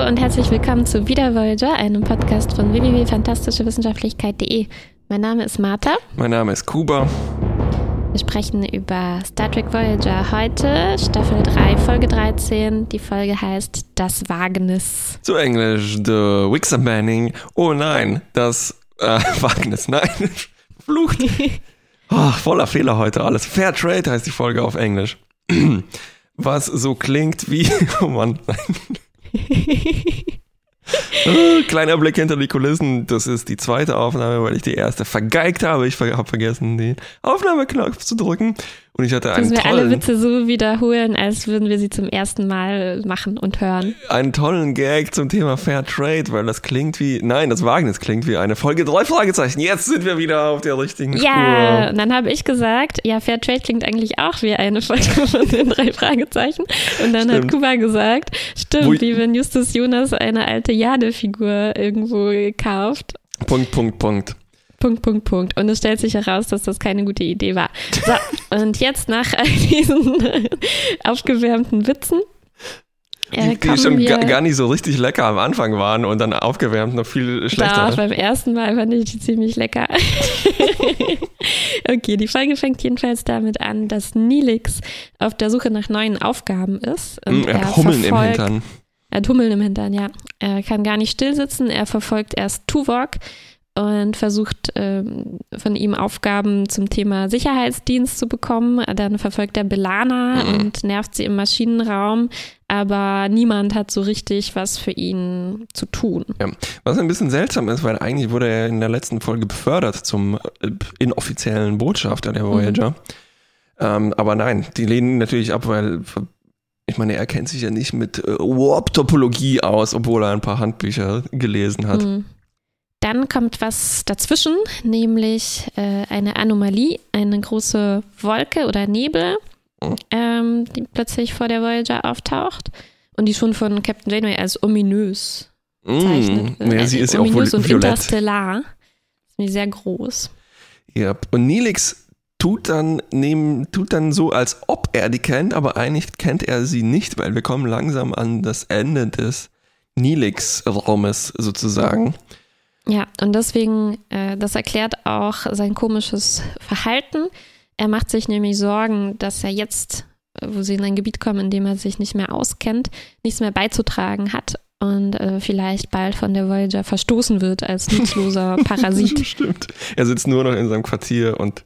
Hallo und herzlich willkommen zu Wieder Voyager, einem Podcast von www.fantastischewissenschaftlichkeit.de. Mein Name ist Martha. Mein Name ist Kuba. Wir sprechen über Star Trek Voyager heute, Staffel 3, Folge 13. Die Folge heißt Das Wagnis. Zu Englisch The Wixer Banning. Oh nein, das äh, Wagnis, nein. Flucht. Oh, voller Fehler heute alles. Fair Trade heißt die Folge auf Englisch. Was so klingt wie. Oh Mann, äh, Kleiner Blick hinter die Kulissen. Das ist die zweite Aufnahme, weil ich die erste vergeigt habe. Ich habe vergessen, den Aufnahmeknopf zu drücken. Und ich hatte einen Müssen wir tollen, alle Witze so wiederholen, als würden wir sie zum ersten Mal machen und hören. einen tollen Gag zum Thema Fair Trade, weil das klingt wie, nein, das Wagnis klingt wie eine Folge drei Fragezeichen. Jetzt sind wir wieder auf der richtigen Ja, Spur. und dann habe ich gesagt, ja, Fair Trade klingt eigentlich auch wie eine Folge von den drei Fragezeichen. Und dann hat Stimmt. Kuba gesagt, stimmt, wie wenn Justus Jonas eine alte Jade-Figur irgendwo kauft. Punkt, Punkt, Punkt. Punkt, Punkt, Punkt. Und es stellt sich heraus, dass das keine gute Idee war. So, und jetzt nach all diesen aufgewärmten Witzen. Äh, Die, die schon wir, ga, gar nicht so richtig lecker am Anfang waren und dann aufgewärmt noch viel schlechter. Doch, beim ersten Mal fand ich die ziemlich lecker. okay, die Folge fängt jedenfalls damit an, dass Nilix auf der Suche nach neuen Aufgaben ist. Mm, er hat Hummeln im Hintern. Er hat Hummeln im Hintern, ja. Er kann gar nicht still sitzen. Er verfolgt erst Tuvok und versucht ähm, von ihm Aufgaben zum Thema Sicherheitsdienst zu bekommen. Dann verfolgt er Belana Mhm. und nervt sie im Maschinenraum. Aber niemand hat so richtig was für ihn zu tun. Was ein bisschen seltsam ist, weil eigentlich wurde er in der letzten Folge befördert zum äh, inoffiziellen Botschafter der Voyager. Ähm, aber nein, die lehnen ihn natürlich ab, weil ich meine, er kennt sich ja nicht mit äh, Warp-Topologie aus, obwohl er ein paar Handbücher gelesen hat. Mhm. Dann kommt was dazwischen, nämlich äh, eine Anomalie, eine große Wolke oder Nebel, Mhm. ähm, die plötzlich vor der Voyager auftaucht und die schon von Captain Janeway als ominös bezeichnet Mm, ja, sie Äh, ist ja auch ominös und violett. interstellar. Ist sehr groß. Ja, und Nilix tut dann, nehmen, tut dann so, als ob er die kennt, aber eigentlich kennt er sie nicht, weil wir kommen langsam an das Ende des Nilix-Raumes sozusagen. Ja, und deswegen, äh, das erklärt auch sein komisches Verhalten. Er macht sich nämlich Sorgen, dass er jetzt, äh, wo sie in ein Gebiet kommen, in dem er sich nicht mehr auskennt, nichts mehr beizutragen hat und äh, vielleicht bald von der Voyager verstoßen wird als nutzloser Parasit. Stimmt. Er sitzt nur noch in seinem Quartier und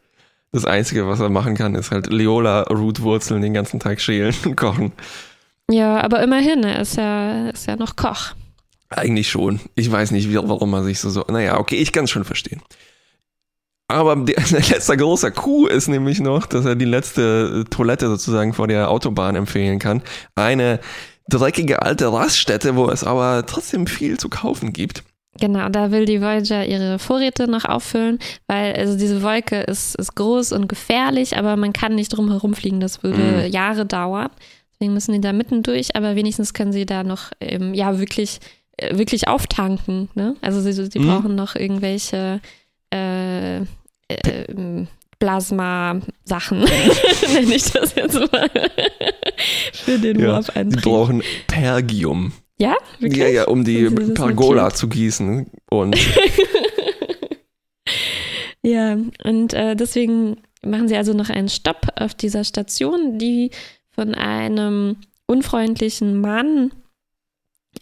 das Einzige, was er machen kann, ist halt Leola-Root-Wurzeln den ganzen Tag schälen und kochen. ja, aber immerhin, er ist ja, ist ja noch Koch. Eigentlich schon. Ich weiß nicht, wie, warum er sich so so. Naja, okay, ich kann es schon verstehen. Aber der, der letzte großer Coup ist nämlich noch, dass er die letzte Toilette sozusagen vor der Autobahn empfehlen kann. Eine dreckige alte Raststätte, wo es aber trotzdem viel zu kaufen gibt. Genau, da will die Voyager ihre Vorräte noch auffüllen, weil also diese Wolke ist, ist groß und gefährlich, aber man kann nicht drum herum fliegen, das würde Mhm. Jahre dauern. Deswegen müssen die da mitten durch, aber wenigstens können sie da noch ähm, ja wirklich, äh, wirklich auftanken. Ne? Also sie, sie Mhm. brauchen noch irgendwelche äh, äh, Plasma-Sachen, nenne ich das jetzt mal, für den Ja, die Warp-Antrieb. brauchen Pergium. Ja, wirklich? Ja, ja, um die Pergola zu gießen. Und Ja, und äh, deswegen machen sie also noch einen Stopp auf dieser Station, die von einem unfreundlichen Mann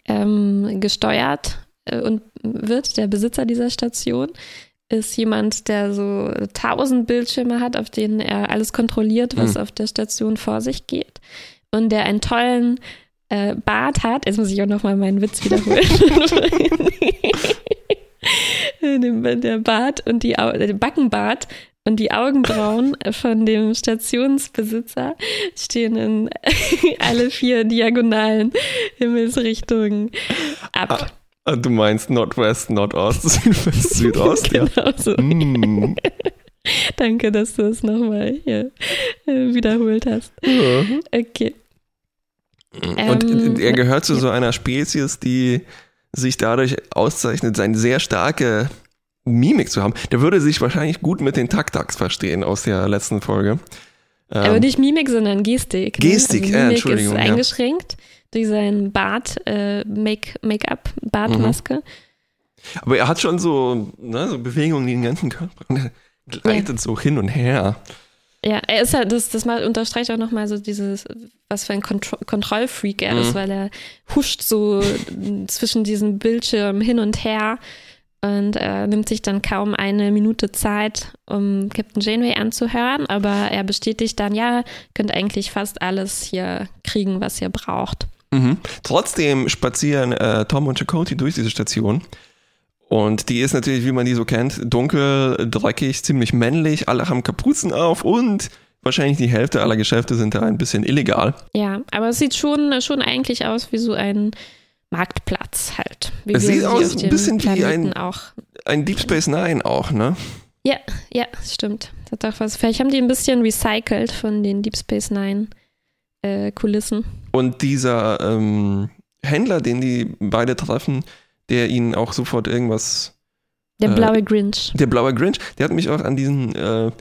ähm, gesteuert äh, und wird. Der Besitzer dieser Station ist jemand, der so tausend Bildschirme hat, auf denen er alles kontrolliert, was Hm. auf der Station vor sich geht. Und der einen tollen äh, Bart hat. Jetzt muss ich auch noch mal meinen Witz wiederholen. Der Bart und die der Backenbart und die Augenbrauen von dem Stationsbesitzer stehen in alle vier diagonalen Himmelsrichtungen ab. Ah, du meinst Nordwest, Nordost, Südwest, Südost, ja. Genau so. Mm. Danke, dass du es nochmal hier äh, wiederholt hast. Okay. Und Ähm, er gehört zu so einer Spezies, die sich dadurch auszeichnet, seine sehr starke Mimik zu haben. Der würde sich wahrscheinlich gut mit den Taktaks verstehen aus der letzten Folge. Aber Ähm, nicht Mimik, sondern Gestik. ne? Gestik, also äh, Mimik ist Entschuldigung, ja. eingeschränkt. durch seinen Bart, äh, Make, Make-up, Bartmaske. Aber er hat schon so, ne, so Bewegungen, die den ganzen Körper und er gleitet so hin und her. Ja, er ist halt, das, das mal unterstreicht auch nochmal so dieses, was für ein Kontro Kontrollfreak er Mhm. ist, weil er huscht so zwischen diesen Bildschirmen hin und her und äh, nimmt sich dann kaum eine Minute Zeit, um Captain Janeway anzuhören, aber er bestätigt dann, ja, könnt eigentlich fast alles hier kriegen, was ihr braucht. Mhm. Trotzdem spazieren äh, Tom und Chakotay durch diese Station. Und die ist natürlich, wie man die so kennt, dunkel, dreckig, ziemlich männlich. Alle haben Kapuzen auf und wahrscheinlich die Hälfte aller Geschäfte sind da ein bisschen illegal. Ja, aber es sieht schon, schon eigentlich aus wie so ein Marktplatz halt. Wie Es sieht sie aus ein bisschen wie ein- auch Ein Deep Space Nine auch, ne? Ja, ja, stimmt. Das hat doch was. Vielleicht haben die ein bisschen recycelt von den Deep Space Nine äh, Kulissen. Und dieser ähm, Händler, den die beide treffen, der ihnen auch sofort irgendwas Der Äh, blaue Grinch. Der blaue Grinch, der hat mich auch an diesen äh,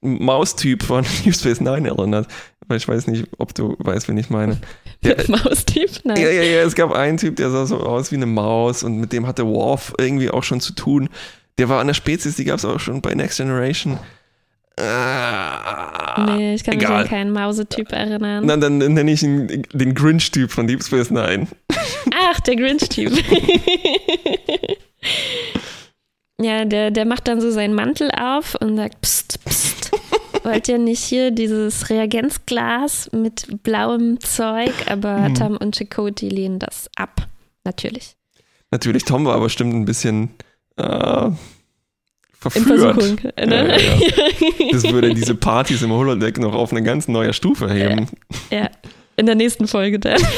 Maustyp von Deep Space Nine erinnert. Weil ich weiß nicht, ob du weißt, wen ich meine. Der, Maustyp? Nein. ja, ja, ja, es gab einen Typ, der sah so aus wie eine Maus und mit dem hatte Worf irgendwie auch schon zu tun. Der war an der Spezies, die gab es auch schon bei Next Generation. Ah, nee, ich kann mich egal. an keinen Mausetyp erinnern. Na, dann nenne ich ihn den Grinch-Typ von Deep Space Nine. Ach, der Grinch-Typ. ja, der, der macht dann so seinen Mantel auf und sagt, pst, pst. Wollt ihr nicht hier dieses Reagenzglas mit blauem Zeug? Aber Hm. Tom und Chakotay lehnen das ab. Natürlich. Natürlich, Tom war aber bestimmt ein bisschen äh, In verführt. Versuchung. Ne? Ja, ja, Das würde diese Partys im Holodeck noch auf eine ganz neue Stufe heben. Ja, in der nächsten Folge dann.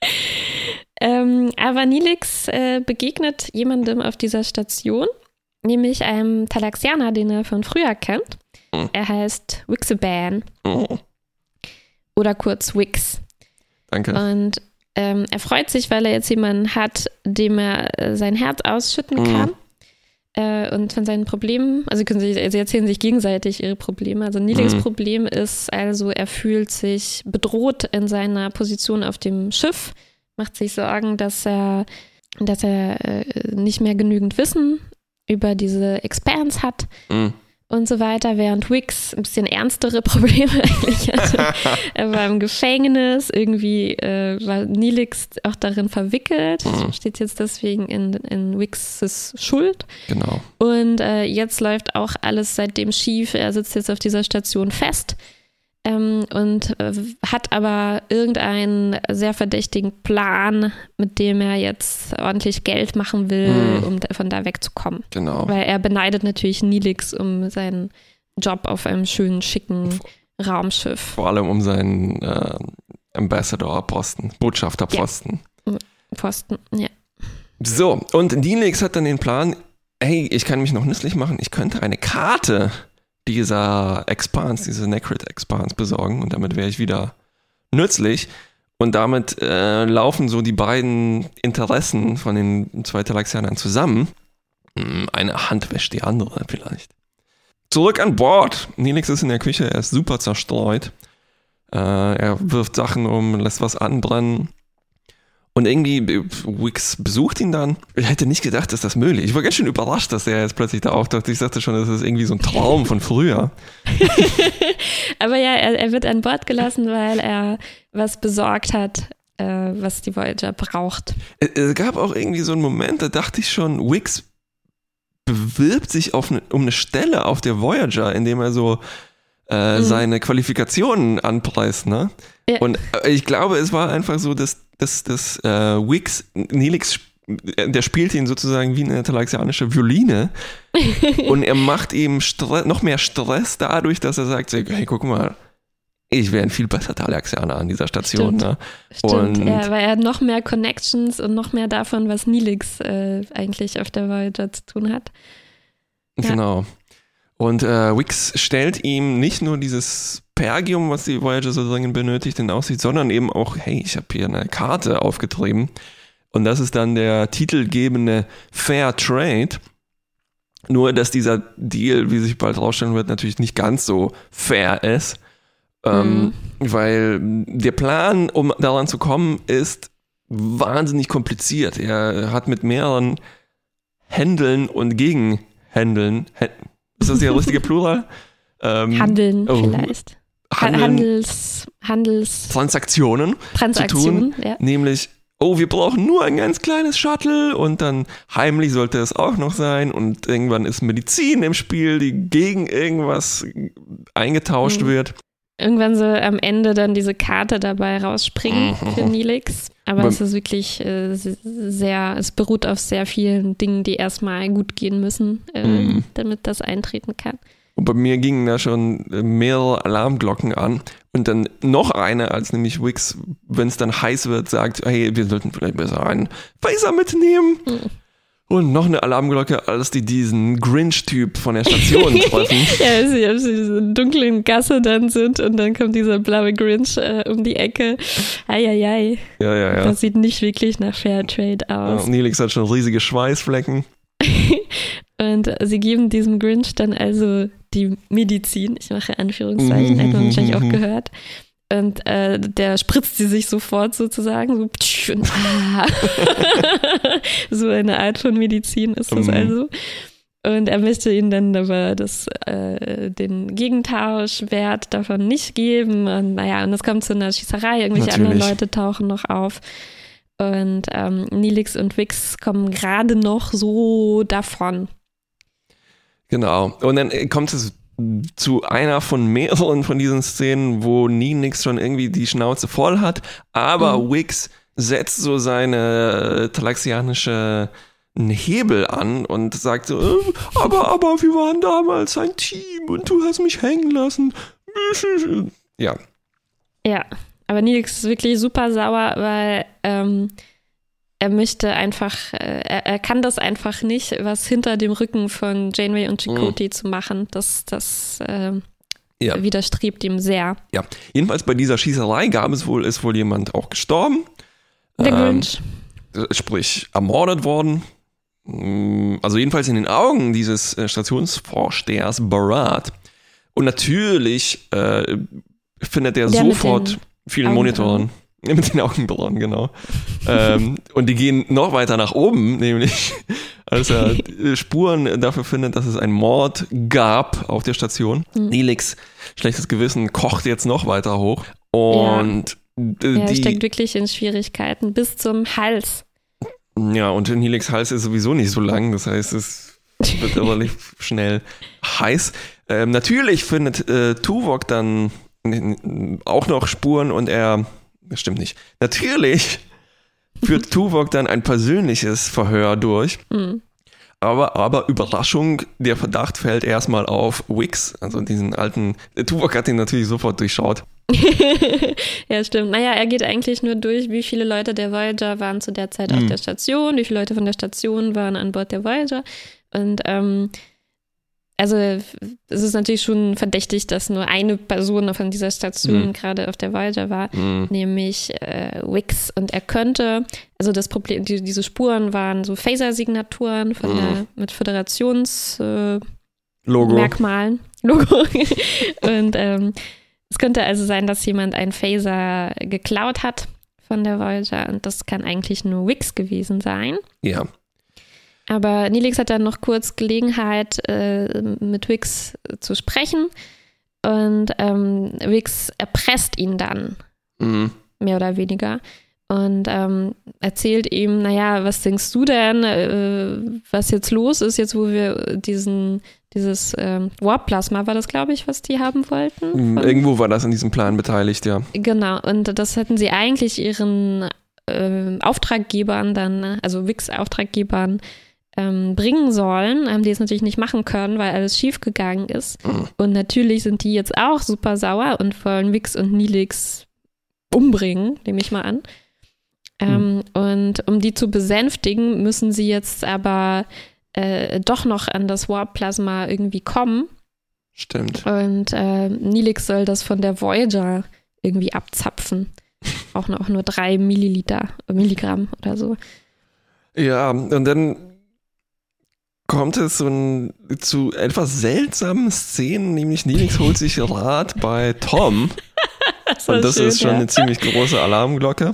ähm, aber Nilix äh, begegnet jemandem auf dieser Station, nämlich einem Talaxianer, den er von früher kennt. Mhm. Er heißt Wixaban Oh, oder kurz Wix. danke. Und ähm, er freut sich, weil er jetzt jemanden hat, dem er äh, sein Herz ausschütten Mhm. kann. Äh, und von seinen Problemen, also sie, können sich, sie erzählen sich gegenseitig ihre Probleme. Also Nilix Mhm. Problem ist also, er fühlt sich bedroht in seiner Position auf dem Schiff, macht sich Sorgen, dass er, dass er äh, nicht mehr genügend Wissen über diese Expanse hat Mm. und so weiter, während Wix ein bisschen ernstere Probleme eigentlich hatte. er war im Gefängnis, irgendwie äh, war Nilix auch darin verwickelt, Mhm. steht jetzt deswegen in, in Wixes Schuld. Genau. Und äh, jetzt läuft auch alles seitdem schief. Er sitzt jetzt auf dieser Station fest ähm, und äh, hat aber irgendeinen sehr verdächtigen Plan, mit dem er jetzt ordentlich Geld machen will, Mhm. um da, von da wegzukommen. Genau. Weil er beneidet natürlich Nilix um seinen Job auf einem schönen, schicken Raumschiff. Vor allem um seinen äh, Ambassador-Posten, Botschafter-Posten. Posten, ja. So, und Dinix hat dann den Plan, hey, ich kann mich noch nützlich machen, ich könnte eine Karte dieser Expans, diese Necrit-Expans besorgen und damit wäre ich wieder nützlich. Und damit äh, laufen so die beiden Interessen von den zwei Talaxianern zusammen. Hm, Eine Hand wäscht die andere vielleicht. Zurück an Bord. Nilix ist in der Küche, er ist super zerstreut. Äh, er wirft Sachen um, lässt was anbrennen. Und irgendwie, Wix besucht ihn dann. Ich hätte nicht gedacht, dass das möglich ist. Ich war ganz schön überrascht, dass er jetzt plötzlich da auftaucht. Ich dachte schon, das ist irgendwie so ein Traum von früher. Aber ja, er, er wird an Bord gelassen, weil er was besorgt hat, äh, was die Voyager braucht. Es, gab auch irgendwie so einen Moment, da dachte ich schon, Wix bewirbt sich eine, um eine Stelle auf der Voyager, indem er so äh, Mhm. seine Qualifikationen anpreist, ne? Ja. Und äh, ich glaube, es war einfach so, dass, dass, dass äh, Wix, Nelix, der spielt ihn sozusagen wie eine talaxianische Violine und er macht ihm Stre noch mehr Stress dadurch, dass er sagt, hey, guck mal, ich wäre ein viel besser Talaxianer an dieser Station. Stimmt. Ne? Stimmt, Und- ja, weil er hat noch mehr Connections und noch mehr davon, was Nilix äh, eigentlich auf der Voyager zu tun hat. Ja. Genau. Und äh, Wix stellt ihm nicht nur dieses Pergium, was die Voyager so dringend benötigt, in Aussicht, sondern eben auch, hey, ich habe hier eine Karte aufgetrieben. Und das ist dann der titelgebende Fair Trade. Nur, dass dieser Deal, wie sich bald rausstellen wird, natürlich nicht ganz so fair ist. Ähm, Weil der Plan, um daran zu kommen, ist wahnsinnig kompliziert. Er hat mit mehreren Händeln und Gegenhändeln, Hä- ist das der richtige Plural? Ähm, Handeln oh, vielleicht. Ha- Handeln, Handels, Handels, Transaktionen, Transaktionen. Ja. nämlich, oh, wir brauchen nur ein ganz kleines Shuttle und dann heimlich sollte es auch noch sein und irgendwann ist Medizin im Spiel, die gegen irgendwas eingetauscht Mhm. wird. Irgendwann so am Ende dann diese Karte dabei rausspringen Mhm. für Nilix. Aber Aber- es ist wirklich äh, sehr, es beruht auf sehr vielen Dingen, die erstmal gut gehen müssen, äh, Mhm. damit das eintreten kann. Und bei mir gingen da schon mehrere Alarmglocken an. Und dann noch eine, als nämlich Wix, wenn es dann heiß wird, sagt, hey, wir sollten vielleicht besser einen Phaser mitnehmen. Mhm. Und noch eine Alarmglocke, als die diesen Grinch-Typ von der Station treffen. Ja, als sie, als sie in dieser dunklen Gasse dann sind und dann kommt dieser blaue Grinch äh, um die Ecke. Eieiei, Ja, ja, ja. das sieht nicht wirklich nach Fairtrade ja aus. Nelix hat schon riesige Schweißflecken. Und sie geben diesem Grinch dann also die Medizin, ich mache Anführungszeichen, Mhm, hat man mhm, wahrscheinlich auch mhm. gehört. Und äh, der spritzt sie sich sofort sozusagen, so, ptsch, und, ah. so eine Art von Medizin ist das also. Und er möchte ihnen dann aber das, äh, den Gegentauschwert davon nicht geben. Und naja, und es kommt zu einer Schießerei, irgendwelche anderen Natürlich. Leute tauchen noch auf. Und ähm, Nilix und Wix kommen gerade noch so davon. Genau. Und dann äh, kommt es zu einer von mehreren von diesen Szenen, wo Ninix schon irgendwie die Schnauze voll hat, aber Mhm. Wix setzt so seine äh, talaxianische Hebel an und sagt so, äh, aber, aber wir waren damals ein Team und du hast mich hängen lassen. Ja, Ja, aber Nilix ist wirklich super sauer, weil ähm, er möchte einfach, äh, er, er kann das einfach nicht, was hinter dem Rücken von Janeway und Chakotay zu machen. Das, das ähm, Ja. widerstrebt ihm sehr. ja. Jedenfalls bei dieser Schießerei gab es wohl, ist wohl jemand auch gestorben. Der Ähm, Grinch. sprich ermordet worden. Mm, Also jedenfalls in den Augen dieses äh, Stationsvorstehers Barat. Und natürlich äh, findet er Der sofort vielen. Monitoren. Ja, Mit den Augenbrauen, genau. ähm, und die gehen noch weiter nach oben, nämlich als er Spuren dafür findet, dass es einen Mord gab auf der Station. Mhm. Nelix, schlechtes Gewissen, kocht jetzt noch weiter hoch. Und äh, Er die, steckt wirklich in Schwierigkeiten bis zum Hals. Ja, und Helix Hals ist sowieso nicht so lang, das heißt, es wird relativ schnell heiß. Ähm, natürlich findet äh, Tuvok dann äh, auch noch Spuren und er, das stimmt nicht, natürlich führt Tuvok dann ein persönliches Verhör durch. Mhm. Aber, aber Überraschung, der Verdacht fällt erstmal auf Wix, also diesen alten, Tuvok hat ihn natürlich sofort durchschaut. ja, stimmt. Naja, er geht eigentlich nur durch, wie viele Leute der Voyager waren zu der Zeit auf Mhm. der Station, wie viele Leute von der Station waren an Bord der Voyager. Und ähm, also es ist natürlich schon verdächtig, dass nur eine Person von dieser Station Mhm. gerade auf der Voyager war, Mhm. nämlich äh, Wix. Und er könnte, also das Problem, die, diese Spuren waren so Phaser-Signaturen von Mhm. der, mit Föderations äh, Logo. Merkmalen, Logo. und ähm, es könnte also sein, dass jemand einen Phaser geklaut hat von der Voyager und das kann eigentlich nur Wix gewesen sein. Ja. Aber Nilix hat dann noch kurz Gelegenheit, äh, mit Wix zu sprechen und ähm, Wix erpresst ihn dann, Mhm. mehr oder weniger. Und ähm, erzählt ihm, naja, was denkst du denn, äh, was jetzt los ist, jetzt wo wir diesen, dieses ähm, Warp-Plasma war das, glaube ich, was die haben wollten? Mhm, Irgendwo war das in diesem Plan beteiligt, ja. Genau, und das hätten sie eigentlich ihren ähm, Auftraggebern dann, also Wix-Auftraggebern, ähm, bringen sollen, haben die es natürlich nicht machen können, weil alles schiefgegangen ist. Mhm. Und natürlich sind die jetzt auch super sauer und wollen Wix und Nilix umbringen, nehme ich mal an. Ähm, Und um die zu besänftigen, müssen sie jetzt aber äh, doch noch an das Warp-Plasma irgendwie kommen. Stimmt. Und äh, Nilix soll das von der Voyager irgendwie abzapfen. Auch noch nur drei Milliliter, Milligramm oder so. Ja, und dann kommt es ein, zu etwas seltsamen Szenen, nämlich Nelix holt sich Rat bei Tom. Das Und das schön, ist schon ja. eine ziemlich große Alarmglocke.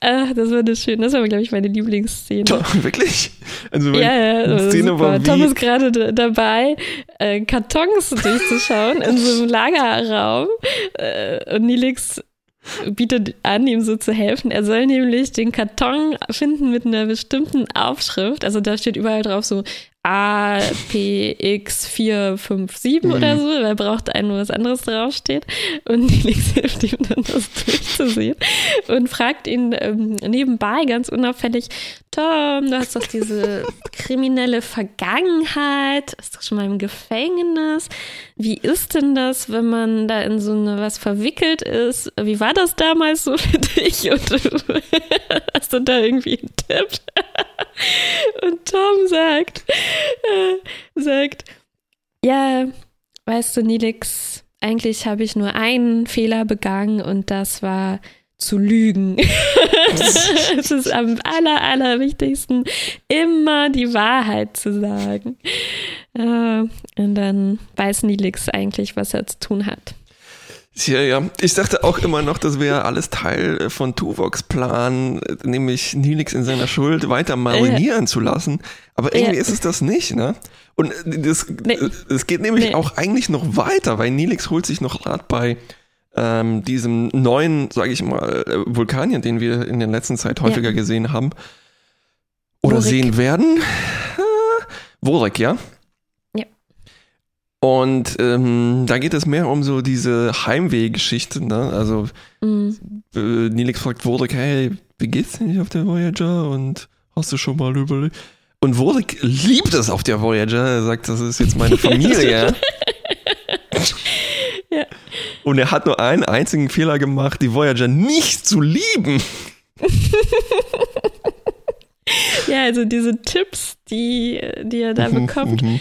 Ach, das war das schön. Das war, glaube ich, meine Lieblingsszene. Tom, wirklich? Also Ja, ja, war Szene super. war Tom wie, ist gerade dabei, äh, Kartons durchzuschauen in so einem Lagerraum. Äh, und Nilix bietet an, ihm so zu helfen. Er soll nämlich den Karton finden mit einer bestimmten Aufschrift. Also da steht überall drauf so APX457 Mhm. oder so. weil braucht einen, wo was anderes draufsteht. Und Nilix hilft ihm dann, das durchzusehen. Und fragt ihn ähm, nebenbei ganz unauffällig, Tom, du hast doch diese kriminelle Vergangenheit, ist doch schon mal im Gefängnis. Wie ist denn das, wenn man da in so eine was verwickelt ist? Wie war das damals so für dich? Und du hast du da irgendwie einen Tipp? Und Tom sagt, sagt, ja, weißt du, Nilix, eigentlich habe ich nur einen Fehler begangen und das war zu lügen. es ist am aller, allerwichtigsten, immer die Wahrheit zu sagen. Äh, und dann weiß Nilix eigentlich, was er zu tun hat. Ja, ja. Ich dachte auch immer noch, das wäre alles Teil äh, von Tuvoks Plan, äh, nämlich Nilix in seiner Schuld weiter marinieren zu lassen. Aber irgendwie Ja. ist es das nicht, ne? Und äh, das, Nee. äh, es geht nämlich Nee. auch eigentlich noch weiter, weil Nilix holt sich noch Rat bei ähm, diesem neuen, sage ich mal, äh, Vulkanier, den wir in der letzten Zeit häufiger gesehen haben. Oder Vorik. sehen werden. Äh, ja? Ja. Und ähm, da geht es mehr um so diese Heimweh-Geschichte, ne? Also Mm. äh, Nilix fragt Vorik, hey, wie geht's denn nicht auf der Voyager? Und hast du schon mal überlegt? Und Vorik liebt es auf der Voyager. Er sagt, das ist jetzt meine Familie. Ja. Und er hat nur einen einzigen Fehler gemacht, die Voyager nicht zu lieben. Ja, also diese Tipps, die, die er da bekommt, Mhm.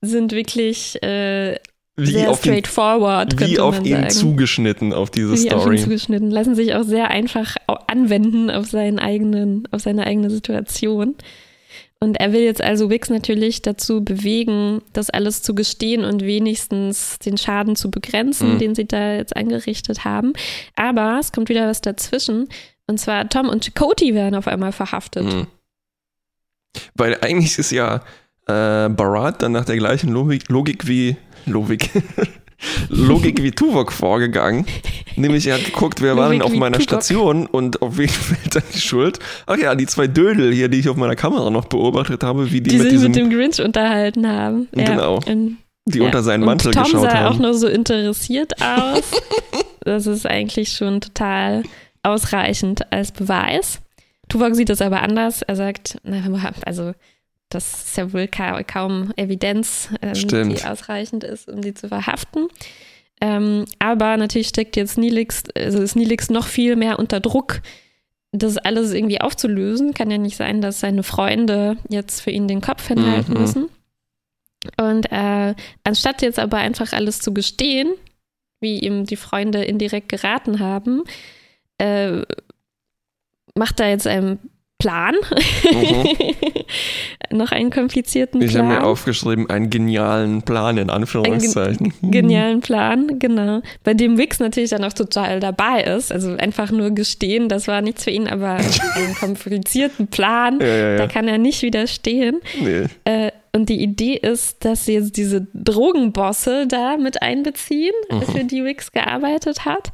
Sind wirklich äh, Wie sehr straightforward, wie auf ihn sagen. zugeschnitten, auf diese Wie auf ihn Story. zugeschnitten. Lassen sich auch sehr einfach anwenden auf seinen eigenen, auf seine eigene Situation. Und er will jetzt also Wix natürlich dazu bewegen, das alles zu gestehen und wenigstens den Schaden zu begrenzen, Mhm. den sie da jetzt angerichtet haben. Aber es kommt wieder was dazwischen. Und zwar Tom und Chakoti werden auf einmal verhaftet. Mhm. Weil eigentlich ist ja äh, Barat dann nach der gleichen Logik, Logik wie Logik, Logik wie Tuvok vorgegangen. Nämlich er hat geguckt, wer war denn auf meiner Tuvok. Station und auf wen fällt dann die Schuld? Ach ja, die zwei Dödel hier, die ich auf meiner Kamera noch beobachtet habe, wie die, Die, mit sich diesem, mit dem Grinch unterhalten haben. Ja, Genau. und die Ja, unter seinen und Mantel Tom geschaut sah auch haben. nur so interessiert aus. das ist eigentlich schon total ausreichend als Beweis. Tuvok sieht das aber anders. Er sagt, na, also das ist ja wohl ka kaum Evidenz, ähm, die ausreichend ist, um sie zu verhaften. Ähm, aber natürlich steckt jetzt Nilix, also ist Nilix noch viel mehr unter Druck, das alles irgendwie aufzulösen. Kann ja nicht sein, dass seine Freunde jetzt für ihn den Kopf hinhalten Mhm. müssen. Und äh, anstatt jetzt aber einfach alles zu gestehen, wie ihm die Freunde indirekt geraten haben, äh, macht er jetzt einen Plan. Noch einen komplizierten Mhm. Ich habe Plan. mir aufgeschrieben, einen genialen Plan in Anführungszeichen. Genialen Plan, genau. Bei dem Wix natürlich dann auch total dabei ist. Also einfach nur gestehen, das war nichts für ihn, aber einen komplizierten Plan, Ja, ja, da ja. kann er nicht widerstehen. Nee. Äh, und die Idee ist, dass sie jetzt diese Drogenbosse da mit einbeziehen, Mhm. für die Wix gearbeitet hat.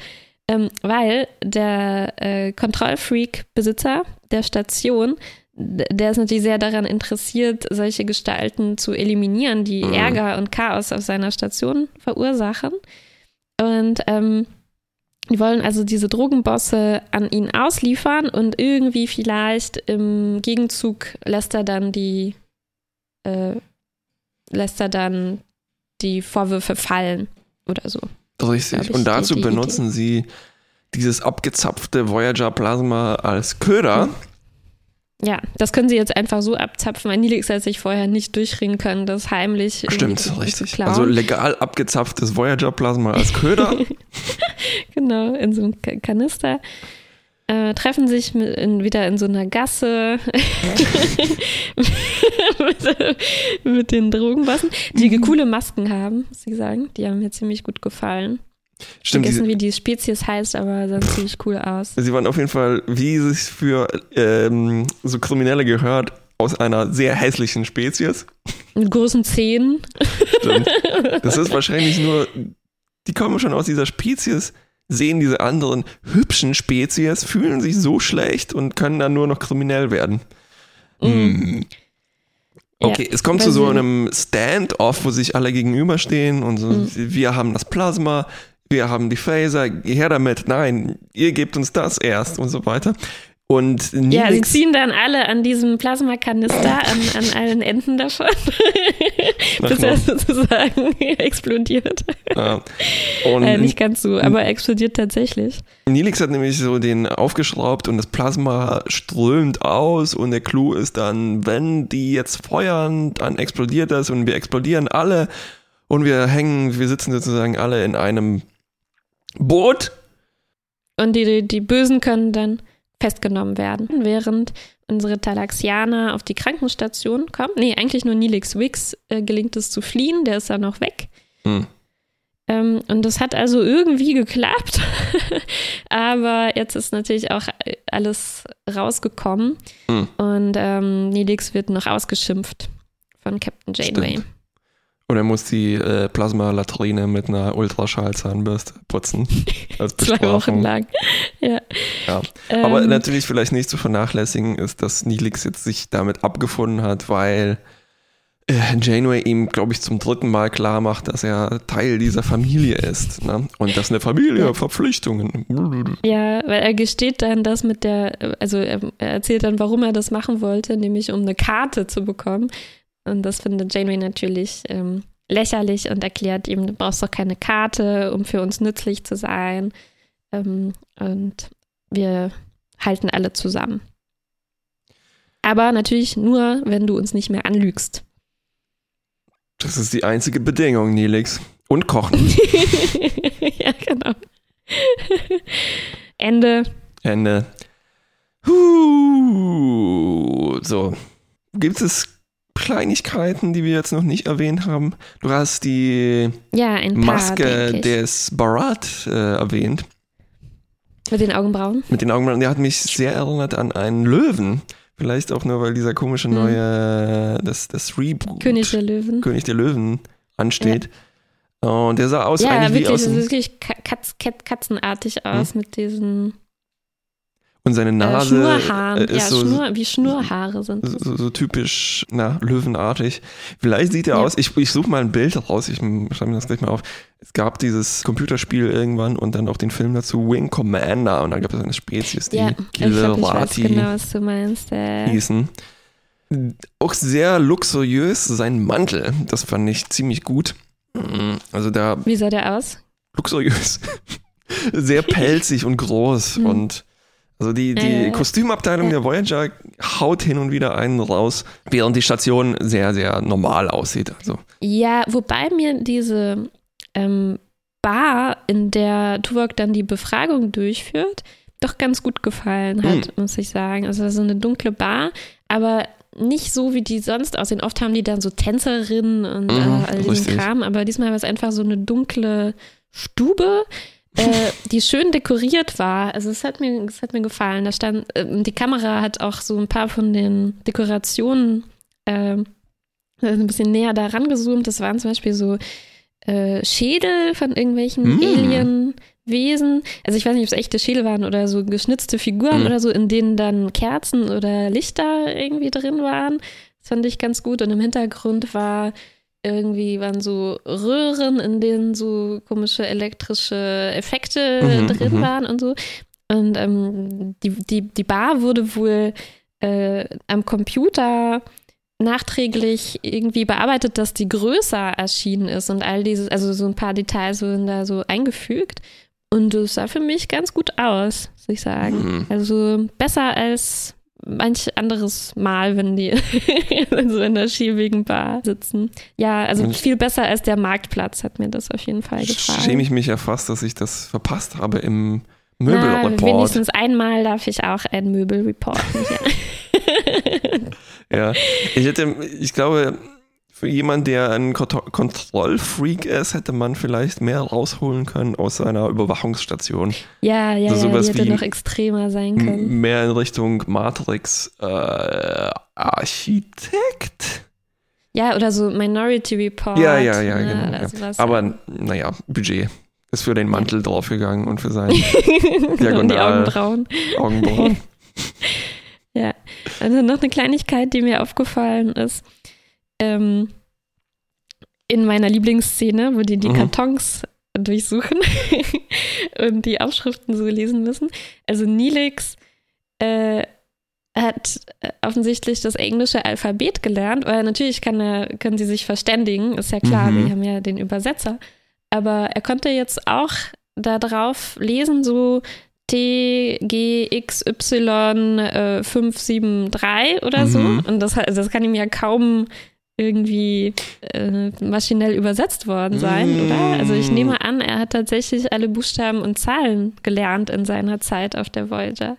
Ähm, weil der äh, Kontrollfreak-Besitzer der Station, der ist natürlich sehr daran interessiert, solche Gestalten zu eliminieren, die Mhm. Ärger und Chaos auf seiner Station verursachen. Und ähm, die wollen also diese Drogenbosse an ihn ausliefern und irgendwie vielleicht im Gegenzug lässt er dann die äh, lässt er dann die Vorwürfe fallen oder so. Richtig. Glaub ich, Und dazu benutzen sie dieses abgezapfte Voyager-Plasma als Köder. Ja, das können sie jetzt einfach so abzapfen, weil Nilix hat sich vorher nicht durchringen können, das heimlich Stimmt, richtig. Also legal abgezapftes Voyager-Plasma als Köder. genau, in so einem Ka- Kanister. Äh, treffen sich in, wieder in so einer Gasse mit, mit den Drogenbossen, die Mhm. coole Masken haben, muss ich sagen. Die haben mir ziemlich gut gefallen. Stimmt, Vergessen, wie die Spezies heißt, aber sah ziemlich cool aus. sie waren auf jeden Fall, wie es sich für ähm, so Kriminelle gehört, aus einer sehr hässlichen Spezies. Mit großen Zähnen. Stimmt. Das ist wahrscheinlich nur, die kommen schon aus dieser Spezies, sehen diese anderen hübschen Spezies, fühlen sich so schlecht und können dann nur noch kriminell werden. Hm. Okay, Ja, es kommt zu so einem Stand-off, wo sich alle gegenüberstehen und so, Mhm. wir haben das Plasma, wir haben die Phaser, geh her damit, nein, ihr gebt uns das erst und so weiter. Und Ja, sie ziehen dann alle an diesem Plasmakanister an, an allen Enden davon, bis er sozusagen explodiert. ja. Äh, nicht ganz so, aber er explodiert tatsächlich. Nilix hat nämlich so den aufgeschraubt und das Plasma strömt aus und der Clou ist dann, wenn die jetzt feuern, dann explodiert das und wir explodieren alle und wir hängen, wir sitzen sozusagen alle in einem Boot. Und die, die, die Bösen können dann festgenommen werden, während unsere Talaxianer auf die Krankenstation kommen. Nee, eigentlich nur Nilix Wix äh, gelingt es zu fliehen, der ist dann noch weg. Hm. Ähm, und das hat also irgendwie geklappt. Aber jetzt ist natürlich auch alles rausgekommen. Hm. Und ähm, Nilix wird noch ausgeschimpft von Captain Janeway. Stimmt. Und er muss die äh, Plasma-Latrine mit einer Ultraschallzahnbürste putzen. Als Zwei Wochen lang. Ja. Ja. Aber Ähm, natürlich vielleicht nicht zu vernachlässigen ist, dass Nilix jetzt sich damit abgefunden hat, weil äh, Janeway ihm, glaube ich, zum dritten Mal klar macht, dass er Teil dieser Familie ist. Ne? Und dass eine Familie Ja. Verpflichtungen. Ja, weil er gesteht dann das mit der, also er, er erzählt dann, warum er das machen wollte, nämlich um eine Karte zu bekommen. Und das findet Janeway natürlich ähm, lächerlich und erklärt ihm, du brauchst doch keine Karte, um für uns nützlich zu sein. Ähm, und wir halten alle zusammen. Aber natürlich nur, wenn du uns nicht mehr anlügst. Das ist die einzige Bedingung, Nilix. Und kochen. ja, genau. Ende. Ende. Huh. So. Gibt es Kleinigkeiten, die wir jetzt noch nicht erwähnt haben? Du hast die Ja, paar, Maske des Barat äh, erwähnt. Mit den Augenbrauen. Mit den Augenbrauen. Der hat mich sehr erinnert an einen Löwen. Vielleicht auch nur, weil dieser komische Hm. neue, das, das Reboot König der Löwen. König der Löwen ansteht. Und der sah aus Ja, eigentlich wie wirklich, aus es dem, ist wirklich ka- katz, kat, katzenartig aus mit diesen und seine äh, Nase äh, ist ja, so, Schnur, wie Schnurhaare sind. so, so, so typisch, na, löwenartig. Vielleicht sieht er Ja. aus, ich, ich suche mal ein Bild raus, ich schreibe mir das gleich mal auf. Es gab dieses Computerspiel irgendwann und dann auch den Film dazu, Wing Commander. Und da gab es eine Spezies, die Ja, Gillerati genau, was du meinst. Äh, hießen. Auch sehr luxuriös, sein Mantel, das fand ich ziemlich gut. Mm, Also da wie sah der aus? luxuriös. Sehr pelzig und groß. Hm. Und also die, die ja. Kostümabteilung der Voyager haut hin und wieder einen raus, während die Station sehr, sehr normal aussieht. Also, Ja, wobei mir diese ähm, Bar, in der Tuvok dann die Befragung durchführt, doch ganz gut gefallen hat, Hm. muss ich sagen. Also so eine dunkle Bar, aber nicht so, wie die sonst aussehen. Oft haben die dann so Tänzerinnen und Mhm, äh, all diesen. Kram, aber diesmal war es einfach so eine dunkle Stube, äh, die schön dekoriert war. Also es hat mir, es hat mir gefallen. Da stand, äh, die Kamera hat auch so ein paar von den Dekorationen ähm, ein bisschen näher da rangezoomt. Das waren zum Beispiel so äh, Schädel von irgendwelchen Mm. Alienwesen. Also ich weiß nicht, ob es echte Schädel waren oder so geschnitzte Figuren Mm. oder so, in denen dann Kerzen oder Lichter irgendwie drin waren. Das fand ich ganz gut. Und im Hintergrund war irgendwie waren so Röhren, in denen so komische elektrische Effekte Mhm, drin mhm. waren und so. Und ähm, die, die, die Bar wurde wohl äh, am Computer nachträglich irgendwie bearbeitet, dass die größer erschienen ist und all dieses, also so ein paar Details wurden da so eingefügt. Und es sah für mich ganz gut aus, muss ich sagen. hm. Also besser als manch anderes Mal, wenn die in so einer schiebigen Bar sitzen. Ja, also Und- viel besser als der Marktplatz hat mir das auf jeden Fall gefallen. schäme ich mich ja fast, dass ich das verpasst habe im Möbelreport. wenigstens einmal darf ich auch ein Möbel reporten. Ja. Ja, ich hätte, ich glaube, jemand, der ein Kont Kontrollfreak ist, hätte man vielleicht mehr rausholen können aus seiner Überwachungsstation. Ja, ja, Also ja, die hätte wie noch extremer sein können. Mehr in Richtung Matrix äh, Architekt? Ja, oder so Minority Report. Ja, ja, ja, ne, genau. Ja. sowas. Aber naja, Budget ist für den Mantel draufgegangen und für seinen und die diagonal- Augenbrauen. Augenbrauen. Ja, also noch eine Kleinigkeit, die mir aufgefallen ist. Ähm, in meiner Lieblingsszene, wo die die Mhm. Kartons durchsuchen und die Aufschriften so lesen müssen. Also Nilix äh, hat offensichtlich das englische Alphabet gelernt, weil natürlich kann er, können sie sich verständigen, ist ja klar, Mhm. wir haben ja den Übersetzer. Aber er konnte jetzt auch da drauf lesen, so T, G, X, Y, äh, 573 oder so. Mhm. Und das, das kann ihm ja kaum irgendwie äh, maschinell übersetzt worden sein, Mm. oder? Also ich nehme an, er hat tatsächlich alle Buchstaben und Zahlen gelernt in seiner Zeit auf der Voyager.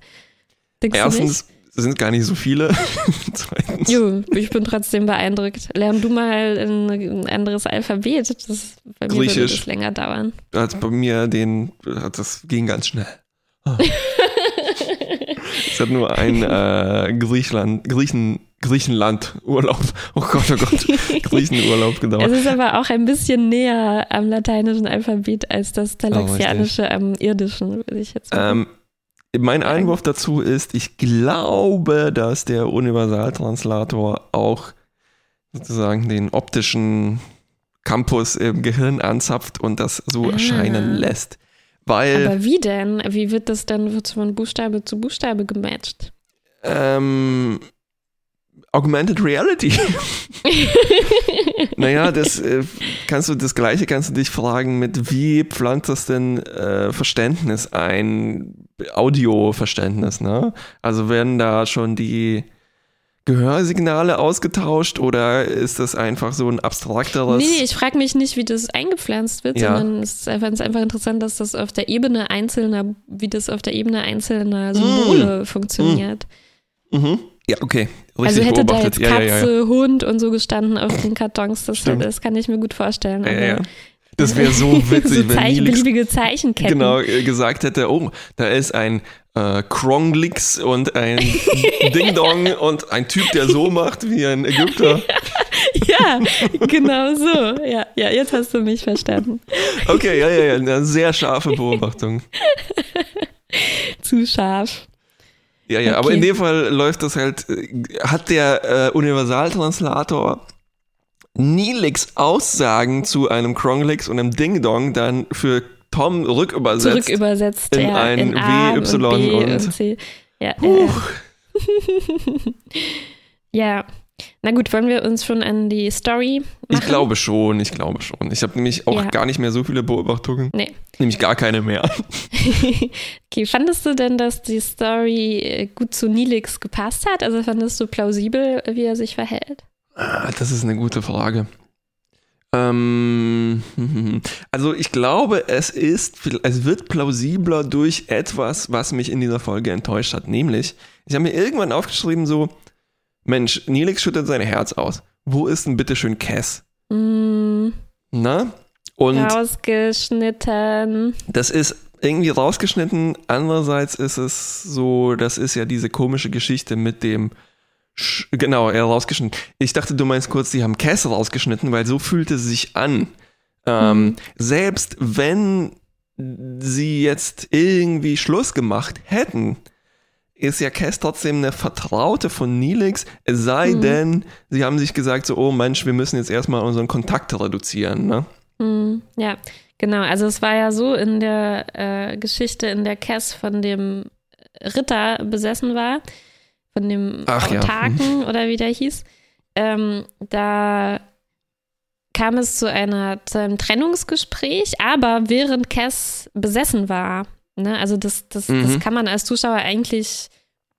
Denkst? Erstens sind gar nicht so viele. Zweitens. Jo, ich bin trotzdem beeindruckt. Lern du mal ein, anderes Alphabet. Das, bei mir würde das länger dauern. Als bei mir den, das ging ganz schnell. Ah. Es hat nur ein äh, Griechenland, Griechen, Griechenland Urlaub. Oh Gott, oh Gott. Griechenurlaub Es gedauert. ist aber auch ein bisschen näher am lateinischen Alphabet als das talaxianische am irdischen, würde ich jetzt sagen. Ähm, mein Einwurf dazu ist, ich glaube, dass der Universaltranslator auch sozusagen den optischen Campus im Gehirn anzapft und das so Ah. erscheinen lässt. Weil aber wie denn? Wie wird das dann wird von Buchstabe zu Buchstabe gematcht? ähm, Augmented Reality. naja, das äh, kannst du das gleiche kannst du dich fragen mit wie pflanzt das denn äh, Verständnis ein, Audioverständnis, ne? Also werden da schon die Gehörsignale ausgetauscht oder ist das einfach so ein abstrakteres? Nee, ich frage mich nicht, wie das eingepflanzt wird, Ja. sondern es ist einfach, es ist einfach interessant, dass das auf der Ebene einzelner, wie das auf der Ebene einzelner Symbole funktioniert. Mhm. Ja, okay. Richtig also hätte da beobachtet. jetzt ja, Katze, ja, ja. Hund und so gestanden auf den Kartons, das, das kann ich mir gut vorstellen. Aber. Das wäre so witzig, so wenn Zeichen, Nilix Zeichenketten. genau äh, gesagt hätte, oh, da ist ein äh, Kronglix und ein Ding Dong und ein Typ, der so macht wie ein Ägypter. Ja, genau so. Ja, ja, jetzt hast du mich verstanden. Okay, ja, ja, ja, eine sehr scharfe Beobachtung. Zu scharf. Ja, ja, aber Okay. in dem Fall läuft das halt, äh, hat der äh, Universaltranslator Nilix Aussagen zu einem Kronglix und einem Ding Dong dann für Tom rückübersetzt. Zurück übersetzt. in ja, ein in A W, Y und B und- und C. Ja, Huch. ja. Na gut, wollen wir uns schon an die Story machen? Ich glaube schon, ich glaube schon. Ich habe nämlich auch Ja. gar nicht mehr so viele Beobachtungen. Nee. Nämlich gar keine mehr. okay, fandest du denn, dass die Story äh, gut zu Nilix gepasst hat? Also fandest du plausibel, wie er sich verhält? Ah, Das ist eine gute Frage. Ähm, also ich glaube, es ist, es wird plausibler durch etwas, was mich in dieser Folge enttäuscht hat. Nämlich, ich habe mir irgendwann aufgeschrieben so, Mensch, Nilix schüttet sein Herz aus. Wo ist denn bitteschön Cass? Mm, Na? Und rausgeschnitten. das ist irgendwie rausgeschnitten. Andererseits ist es so, das ist ja diese komische Geschichte mit dem, Sch genau, er rausgeschnitten. Ich dachte, du meinst kurz, sie haben Cass rausgeschnitten, weil so fühlte sie sich an. Ähm, Selbst wenn sie jetzt irgendwie Schluss gemacht hätten, ist ja Cass trotzdem eine Vertraute von Nilix, es sei Mhm. denn, sie haben sich gesagt, so, oh Mensch, wir müssen jetzt erstmal unseren Kontakt reduzieren, ne? Hm, ja, genau. Also es war ja so in der äh, Geschichte, in der Cass von dem Ritter besessen war, von dem Ach ja. Autarken oder wie der hieß, ähm, da kam es zu, einer, zu einem Trennungsgespräch, aber während Cass besessen war. Ne? Also das, das, das Mhm. kann man als Zuschauer eigentlich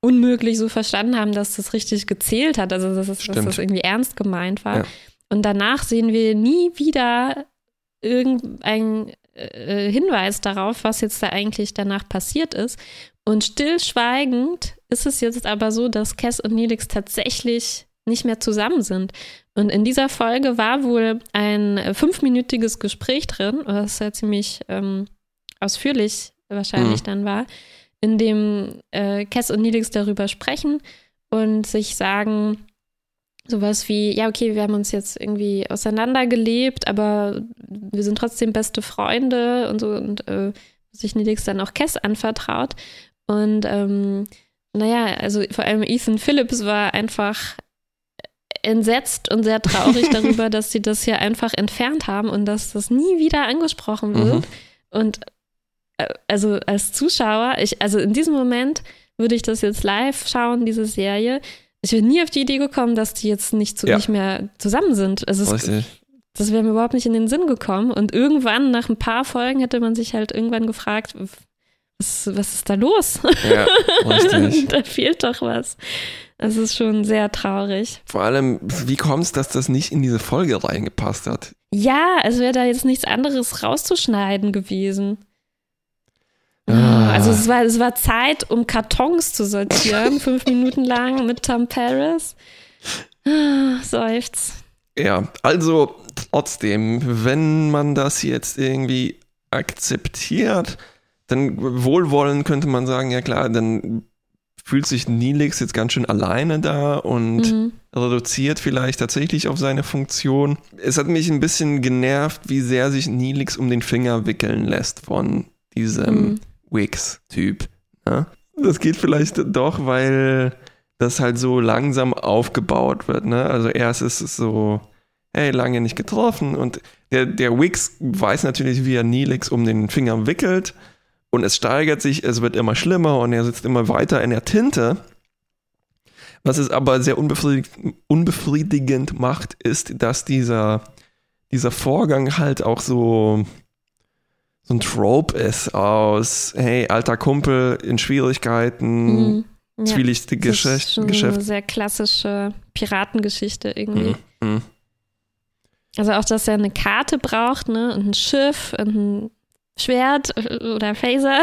unmöglich so verstanden haben, dass das richtig gezählt hat, also dass, es, dass das irgendwie ernst gemeint war. Ja. Und danach sehen wir nie wieder irgendein äh, Hinweis darauf, was jetzt da eigentlich danach passiert ist. Und stillschweigend ist es jetzt aber so, dass Cass und Nelix tatsächlich nicht mehr zusammen sind. Und in dieser Folge war wohl ein fünfminütiges Gespräch drin, was ja ziemlich ähm, ausführlich wahrscheinlich mhm. dann war, in dem äh, Cass und Nilix darüber sprechen und sich sagen, sowas wie, ja, okay, wir haben uns jetzt irgendwie auseinandergelebt, aber wir sind trotzdem beste Freunde und so und äh, sich Nilix dann auch Cass anvertraut. Und ähm, naja, also vor allem Ethan Phillips war einfach entsetzt und sehr traurig darüber, dass sie das hier einfach entfernt haben und dass das nie wieder angesprochen wird. Mhm. Und äh, also als Zuschauer, ich, also in diesem Moment würde ich das jetzt live schauen, diese Serie. Ich wäre nie auf die Idee gekommen, dass die jetzt nicht, zu, ja. nicht mehr zusammen sind. Also es, das wäre mir überhaupt nicht in den Sinn gekommen. Und irgendwann, nach ein paar Folgen, hätte man sich halt irgendwann gefragt, was, was ist da los? Ja, da fehlt doch was. Das ist schon sehr traurig. Vor allem, wie kommt es, dass das nicht in diese Folge reingepasst hat? Ja, also wäre da jetzt nichts anderes rauszuschneiden gewesen. Ah. Also es war, es war Zeit, um Kartons zu sortieren, fünf Minuten lang mit Tom Paris. Ah, seufz. Ja, also trotzdem, wenn man das jetzt irgendwie akzeptiert, dann wohlwollend könnte man sagen, ja klar, dann fühlt sich Nilix jetzt ganz schön alleine da und mhm. reduziert vielleicht tatsächlich auf seine Funktion. Es hat mich ein bisschen genervt, wie sehr sich Nilix um den Finger wickeln lässt von diesem mhm. Wix-Typ. Ja? Das geht vielleicht doch, weil das halt so langsam aufgebaut wird. Ne? Also erst ist es so, hey, lange nicht getroffen und der, der Wix weiß natürlich, wie er Nilix um den Finger wickelt und es steigert sich, es wird immer schlimmer und er sitzt immer weiter in der Tinte. Was es aber sehr unbefriedigend, unbefriedigend macht, ist, dass dieser, dieser Vorgang halt auch so, so ein Trope ist aus, hey, alter Kumpel in Schwierigkeiten, mhm. ja, zwielichtige Geschäft. Eine sehr klassische Piratengeschichte irgendwie. Mhm. Mhm. Also auch, dass er eine Karte braucht, ne, und ein Schiff und ein Schwert oder Phaser.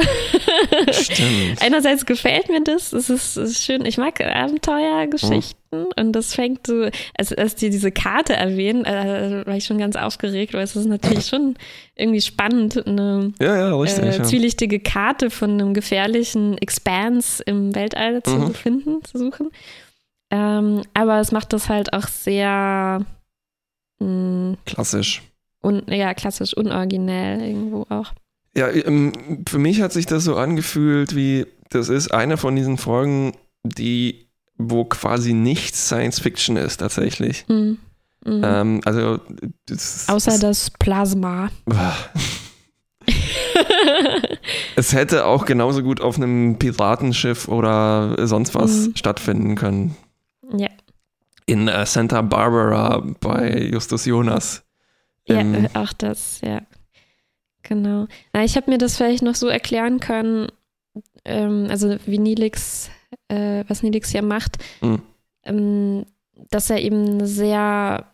Stimmt. Einerseits gefällt mir das, es ist, es ist, schön, ich mag Abenteuergeschichten oh. und das fängt so, als, als die diese Karte erwähnen, äh, war ich schon ganz aufgeregt, weil es ist natürlich schon irgendwie spannend, eine ja, ja, richtig, äh, zwielichtige Karte von einem gefährlichen Expanse im Weltall zu mhm. finden, zu suchen. Ähm, aber es macht das halt auch sehr mh, mm, klassisch. Und ja, klassisch unoriginell irgendwo auch. Ja, ähm, für mich hat sich das so angefühlt, wie das ist eine von diesen Folgen, die, wo quasi nichts Science Fiction ist, tatsächlich. Mhm. Mhm. Ähm, also, das, Außer das, das Plasma. es hätte auch genauso gut auf einem Piratenschiff oder sonst was mhm. stattfinden können. Ja. In äh, Santa Barbara bei Justus Jonas. Ja, ähm, auch das, ja. Genau. Na, ich habe mir das vielleicht noch so erklären können, ähm, also wie Nilix, äh, was Nilix hier macht, mhm. ähm, dass er eben eine sehr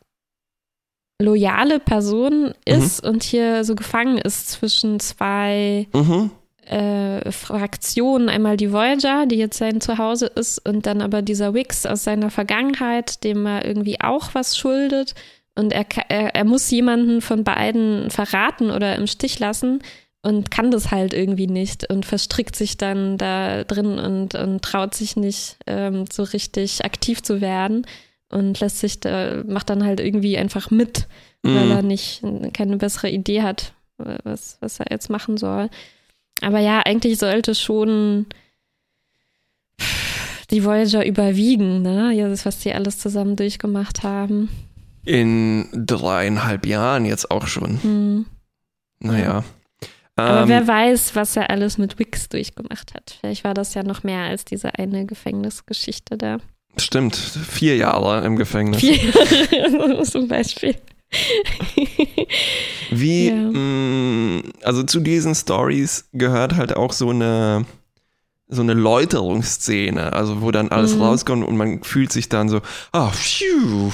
loyale Person mhm. ist mhm. und hier so gefangen ist zwischen zwei mhm. äh, Fraktionen. Einmal die Voyager, die jetzt sein Zuhause ist, und dann aber dieser Wix aus seiner Vergangenheit, dem er irgendwie auch was schuldet. Und er, er, er muss jemanden von beiden verraten oder im Stich lassen und kann das halt irgendwie nicht und verstrickt sich dann da drin und, und traut sich nicht ähm, so richtig aktiv zu werden und lässt sich da, macht dann halt irgendwie einfach mit, mhm. weil er nicht keine bessere Idee hat, was, was er jetzt machen soll. Aber ja, eigentlich sollte schon die Voyager überwiegen, ne? Ja, das, was die alles zusammen durchgemacht haben. In dreieinhalb Jahren jetzt auch schon. Hm. Naja. Aber ähm, wer weiß, was er alles mit Wix durchgemacht hat. Vielleicht war das ja noch mehr als diese eine Gefängnisgeschichte da. Stimmt, vier Jahre im Gefängnis. Vier Jahre zum Beispiel. Wie, ja. mh, mm, also zu diesen Stories gehört halt auch so eine, so eine Läuterungsszene, also wo dann alles mhm. rauskommt und man fühlt sich dann so, ah, oh, phew,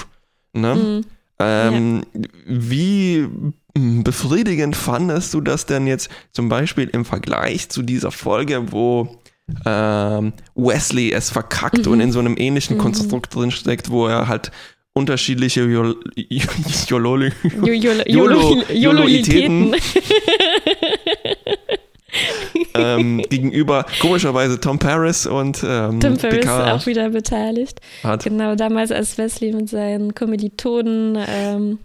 Ne? Mhm. Ähm, ja. Wie befriedigend fandest du das denn jetzt zum Beispiel im Vergleich zu dieser Folge, wo ähm, Wesley es verkackt und in so einem ähnlichen Konstrukt drin steckt, wo er halt unterschiedliche Jol ähm, gegenüber komischerweise Tom Paris und ähm, Tim Ferriss Picard auch wieder beteiligt. hat. Genau, damals als Wesley mit seinen Kommilitonen ähm,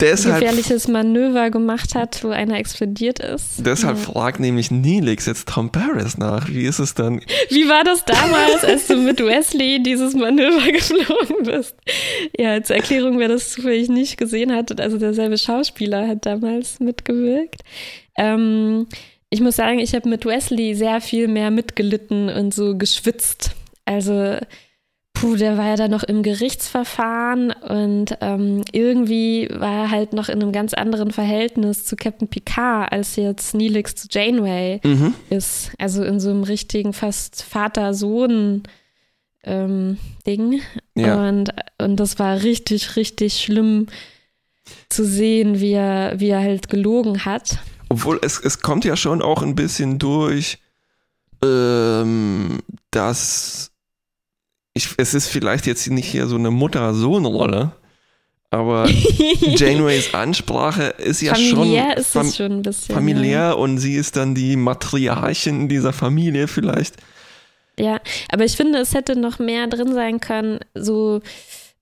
Deshalb, gefährliches Manöver gemacht hat, wo einer explodiert ist. deshalb Ja. fragt nämlich Neelix jetzt Tom Paris nach. Wie ist es dann? Wie war das damals, als du mit Wesley dieses Manöver geflogen bist? Ja, als Erklärung, wer das zufällig nicht gesehen hat, also derselbe Schauspieler hat damals mitgewirkt. Ähm, ich muss sagen, ich habe mit Wesley sehr viel mehr mitgelitten und so geschwitzt. Also, puh, der war ja da noch im Gerichtsverfahren und ähm, irgendwie war er halt noch in einem ganz anderen Verhältnis zu Captain Picard als jetzt Neelix zu Janeway Mhm. ist. Also in so einem richtigen fast Vater-Sohn- ähm, Ding. Ja. Und, und das war richtig, richtig schlimm zu sehen, wie er, wie er halt gelogen hat. Obwohl es, es kommt ja schon auch ein bisschen durch, ähm, dass ich, es ist vielleicht jetzt nicht hier so eine Mutter-Sohn-Rolle, aber Janeways Ansprache ist ja familiär schon ist fam- es schon ein bisschen. familiär und sie ist dann die Matriarchin dieser Familie vielleicht. Ja. ja, aber ich finde, es hätte noch mehr drin sein können, so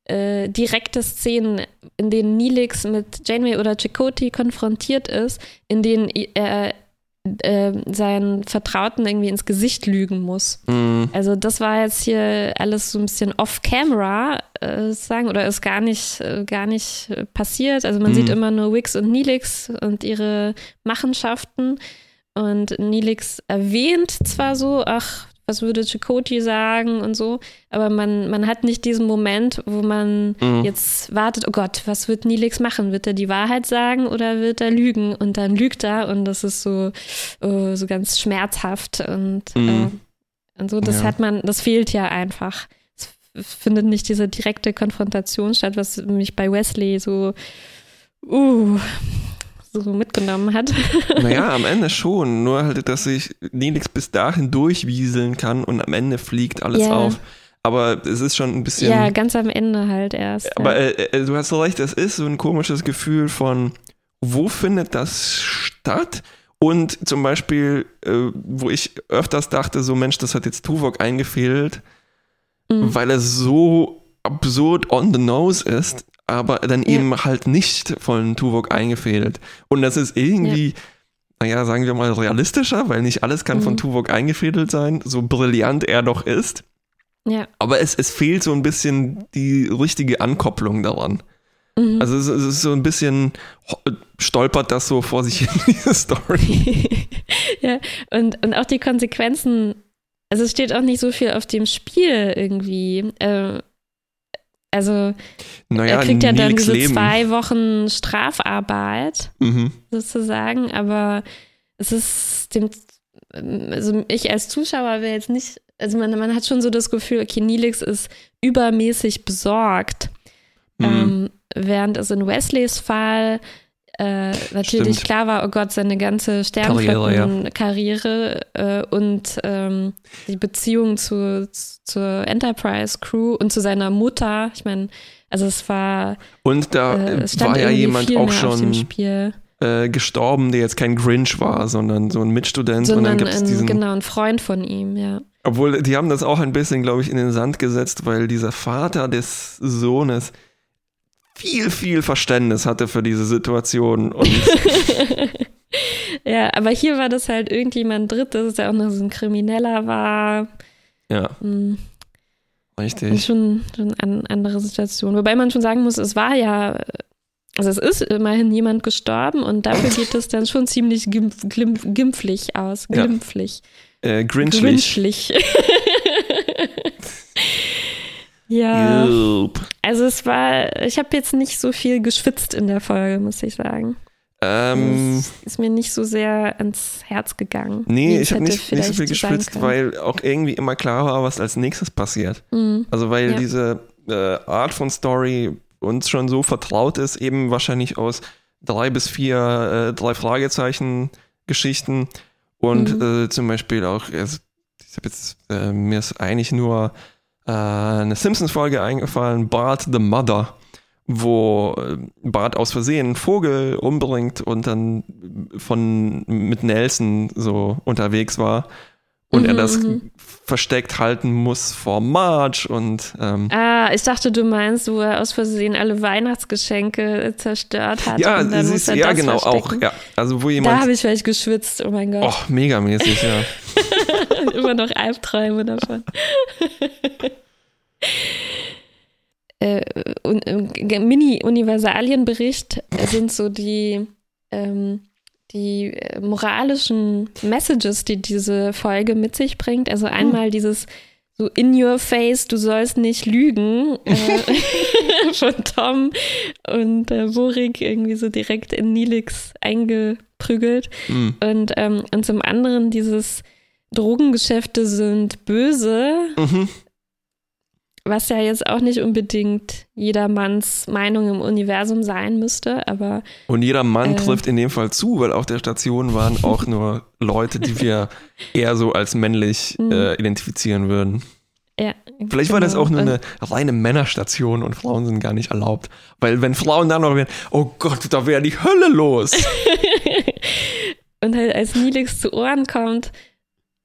äh, direkte Szenen, in denen Neelix mit Janeway oder Chakotay konfrontiert ist, in denen er äh, seinen Vertrauten irgendwie ins Gesicht lügen muss. Mm, Also das war jetzt hier alles so ein bisschen off-camera, äh, sagen, oder ist gar nicht, äh, gar nicht äh, passiert. Also man Mhm. sieht immer nur Wix und Neelix und ihre Machenschaften. Und Neelix erwähnt zwar so, ach, was würde Chakotay sagen und so, aber man, man hat nicht diesen Moment, wo man mm. jetzt wartet, oh Gott, was wird Neelix machen? Wird er die Wahrheit sagen oder wird er lügen? Und dann lügt er und das ist so, äh, so ganz schmerzhaft und, Mhm. äh, und so, das Ja. hat man, das fehlt ja einfach. Es findet nicht diese direkte Konfrontation statt, was mich bei Wesley so, uh, so mitgenommen hat. Naja, am Ende schon. Nur halt, dass sich Nelix bis dahin durchwieseln kann und am Ende fliegt alles Ja. auf. Aber es ist schon ein bisschen. ja, ganz am Ende halt erst. aber ja. äh, äh, du hast so recht, es ist so ein komisches Gefühl von, wo findet das statt? Und zum Beispiel, äh, wo ich öfters dachte, so Mensch, das hat jetzt Tuvok eingefehlt, Mhm. weil er so absurd on the nose ist, aber dann Ja. eben halt nicht von Tuvok eingefädelt. Und das ist irgendwie, naja, sagen wir mal realistischer, weil nicht alles kann von Mhm. Tuvok eingefädelt sein, so brillant er doch ist. ja. Aber es, es fehlt so ein bisschen die richtige Ankopplung daran. Mhm. Also es, es ist so ein bisschen, stolpert das so vor sich hin, diese Story. ja, und, und auch die Konsequenzen, also es steht auch nicht so viel auf dem Spiel irgendwie. Äh, also Naja, er kriegt ja dann diese Leben. zwei Wochen Strafarbeit Mhm. sozusagen, aber es ist dem, also ich als Zuschauer wäre jetzt nicht, also man, man hat schon so das Gefühl, okay, Nilix ist übermäßig besorgt, Mhm. ähm, während es in Wesleys Fall äh, natürlich Stimmt. klar war, oh Gott, seine ganze Sternflottenkarriere äh, und ähm, die Beziehung zu, zur Enterprise-Crew und zu seiner Mutter. Ich meine, also es war, Und da äh, war ja jemand auch schon äh, gestorben, der jetzt kein Grinch war, sondern so ein Mitstudent. und dann sondern gibt es ein, diesen. genau ein Freund von ihm, ja. Obwohl, die haben das auch ein bisschen, glaube ich, in den Sand gesetzt, weil dieser Vater des Sohnes viel, viel Verständnis hatte für diese Situation. Und ja, aber hier war das halt irgendjemand Drittes, der auch noch so ein Krimineller war. ja, Hm. Und richtig. schon, schon eine andere Situation. Wobei man schon sagen muss, es war ja, also es ist immerhin jemand gestorben und dafür geht es dann schon ziemlich gimpf, glimpf, gimpflich aus. Ja. Glimpflich. Äh, Grinchlich. Grinchlich. ja. Yup. Also es war, ich habe jetzt nicht so viel geschwitzt in der Folge, muss ich sagen. Ähm, Das ist mir nicht so sehr ans Herz gegangen. nee, ich habe nicht, nicht so viel geschwitzt, weil auch irgendwie immer klar war, was als nächstes passiert. Mhm. Also weil Ja. diese äh, Art von Story uns schon so vertraut ist, eben wahrscheinlich aus drei bis vier, äh, drei Fragezeichen Geschichten und Mhm. äh, zum Beispiel auch, also, ich habe jetzt, äh, mir ist eigentlich nur äh, eine Simpsons-Folge eingefallen, Bart the Mother, wo äh, Bart aus Versehen einen Vogel umbringt und dann von mit Nelson so unterwegs war und Mhm, er das mhm. versteckt halten muss vor Marge und ähm, Ah, ich dachte, du meinst, wo er aus Versehen alle Weihnachtsgeschenke zerstört hat. ja, und dann muss siehst, er ja das genau auch, verstecken. ja, also wo Da jemand, habe ich vielleicht geschwitzt, oh mein Gott. oh, megamäßig, ja. Immer noch Albträume davon. äh, äh, Mini-Universalienbericht sind so die, ähm, die äh, moralischen Messages, die diese Folge mit sich bringt. Also einmal dieses so in your face, du sollst nicht lügen äh, von Tom und äh, Borik irgendwie so direkt in Nilix eingeprügelt. Hm. Und, ähm, und zum anderen dieses Drogengeschäfte sind böse, Mhm. Was ja jetzt auch nicht unbedingt jedermanns Meinung im Universum sein müsste, aber Und jeder Mann Äh. trifft in dem Fall zu, weil auf der Station waren auch nur Leute, die wir eher so als männlich Mhm. äh, identifizieren würden. ja. Vielleicht war das genau. auch nur eine reine Männerstation und Frauen sind gar nicht erlaubt. Weil wenn Frauen dann noch wären, oh Gott, da wäre die Hölle los. Und halt als Nilix zu Ohren kommt,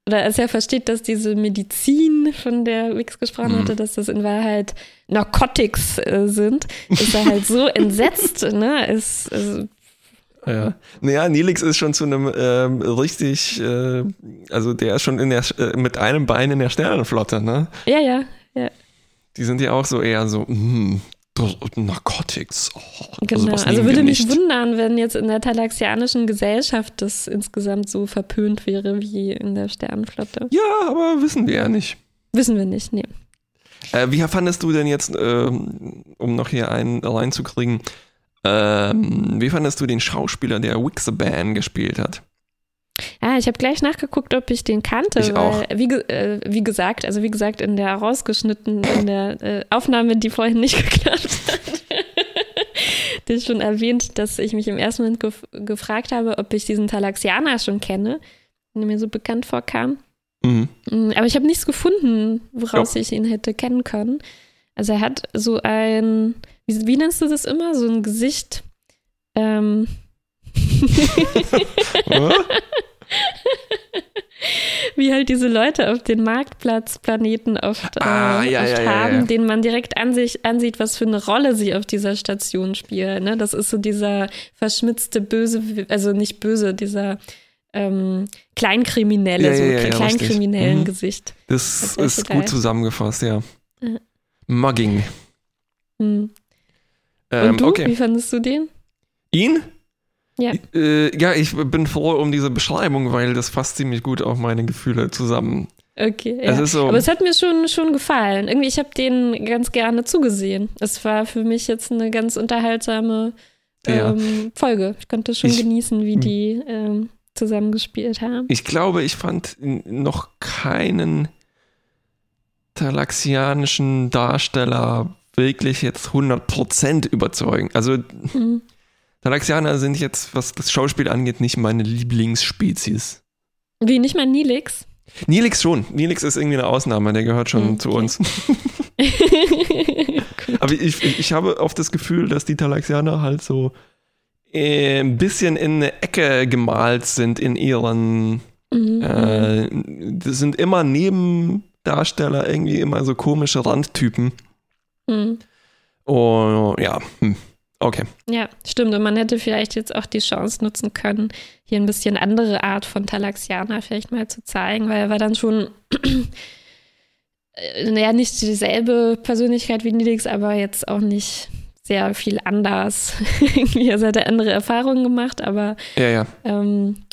oder als er versteht, dass diese Medizin, von der Wix gesprochen Mhm. hatte, dass das in Wahrheit Narcotics äh, sind, ist er halt so entsetzt, ne? Ist, ist, ja. Naja, Nilix ist schon zu einem ähm, richtig, äh, also der ist schon in der, äh, mit einem Bein in der Sternenflotte, ne? ja, ja, Die sind ja auch so eher so, hm, Dr- Narcotics. Oh, genau. Also wir würde mich wundern, wenn jetzt in der talaxianischen Gesellschaft das insgesamt so verpönt wäre wie in der Sternenflotte. Ja, aber wissen wir ja nicht. Wissen wir nicht, nee. Äh, wie fandest du denn jetzt, ähm, um noch hier einen reinzukriegen, ähm, wie fandest du den Schauspieler, der Wixaban gespielt hat? Ah, ich habe gleich nachgeguckt, ob ich den kannte, Ich weil, auch. Wie, äh, wie gesagt, also wie gesagt, in der rausgeschnitten, in der äh, Aufnahme, die vorhin nicht geklappt hat, hatte ich schon erwähnt, dass ich mich im ersten Moment gef gefragt habe, ob ich diesen Talaxianer schon kenne, der mir so bekannt vorkam. Mhm. Mm, Aber ich habe nichts gefunden, woraus ich ihn hätte kennen können. Also er hat so ein, wie, wie nennst du das immer? So ein Gesicht. Ähm? wie halt diese Leute auf den Marktplatzplaneten oft, Ah, äh, ja, oft ja, haben, ja. denen man direkt an sich ansieht, was für eine Rolle sie auf dieser Station spielen. Ne? Das ist so dieser verschmitzte Böse, also nicht böse, dieser ähm, Kleinkriminelle, so Kleinkriminellen. Mhm. Gesicht. Das Das ist total. gut zusammengefasst, ja. Mugging. Hm. Ähm, Und du, okay. wie fandest du den? Ihn? Ja. Äh, ja, ich bin froh um diese Beschreibung, weil das fasst ziemlich gut auf meine Gefühle zusammen. Okay, Es ja. ist so- Aber es hat mir schon, schon gefallen. Irgendwie, ich habe den ganz gerne zugesehen. Es war für mich jetzt eine ganz unterhaltsame Ja. ähm, Folge. Ich konnte schon Ich- genießen, wie die ähm, zusammengespielt haben. Ich glaube, ich fand noch keinen talaxianischen Darsteller wirklich jetzt 100% überzeugend. Also Mhm. Talaxianer sind jetzt, was das Schauspiel angeht, nicht meine Lieblingsspezies. Wie, nicht mal Nilix? Nilix schon. Nilix ist irgendwie eine Ausnahme, der gehört schon Hm, zu okay. uns. Aber ich, ich, habe oft das Gefühl, dass die Talaxianer halt so äh, ein bisschen in eine Ecke gemalt sind in ihren. Mhm. Äh, das sind immer Nebendarsteller, irgendwie immer so komische Randtypen. Mhm. Oh, ja, hm. Okay. Ja, stimmt. Und man hätte vielleicht jetzt auch die Chance nutzen können, hier ein bisschen andere Art von Talaxianer vielleicht mal zu zeigen, weil er war dann schon, naja, nicht dieselbe Persönlichkeit wie Nilix, aber jetzt auch nicht sehr viel anders. Irgendwie, also hat er andere Erfahrungen gemacht, aber Ja, ja. ähm,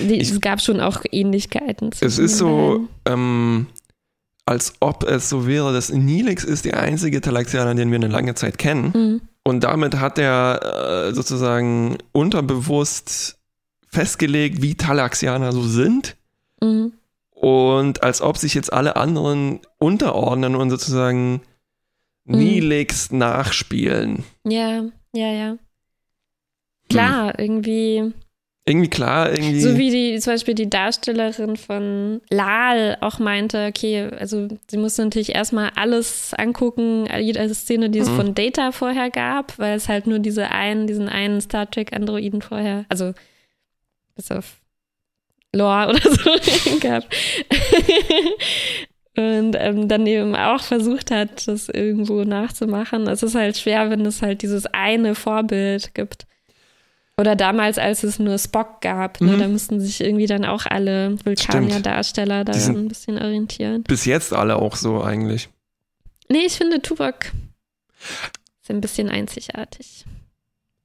die, Ich- es gab schon auch Ähnlichkeiten. Es ist so, ähm, als ob es so wäre, dass Nilix ist der einzige Talaxianer, den wir eine lange Zeit kennen. Mhm. Und damit hat er äh, sozusagen unterbewusst festgelegt, wie Talaxianer so sind. Mhm. Und als ob sich jetzt alle anderen unterordnen und sozusagen Mhm. Nilix nachspielen. Ja, ja, ja. Klar, irgendwie. Irgendwie klar, irgendwie. So wie die, zum Beispiel die Darstellerin von Lal auch meinte, okay, also sie musste natürlich erstmal alles angucken, jede Szene, die es Mhm. von Data vorher gab, weil es halt nur diese einen, diesen einen Star Trek-Androiden vorher, also bis auf Lore oder so gab. Und ähm, dann eben auch versucht hat, das irgendwo nachzumachen. Es ist halt schwer, wenn es halt dieses eine Vorbild gibt. Oder damals, als es nur Spock gab, ne, Mhm. da mussten sich irgendwie dann auch alle Vulkanier-Darsteller sind- ein bisschen orientieren. bis jetzt alle auch so eigentlich. Nee, ich finde Tuvok ist ein bisschen einzigartig.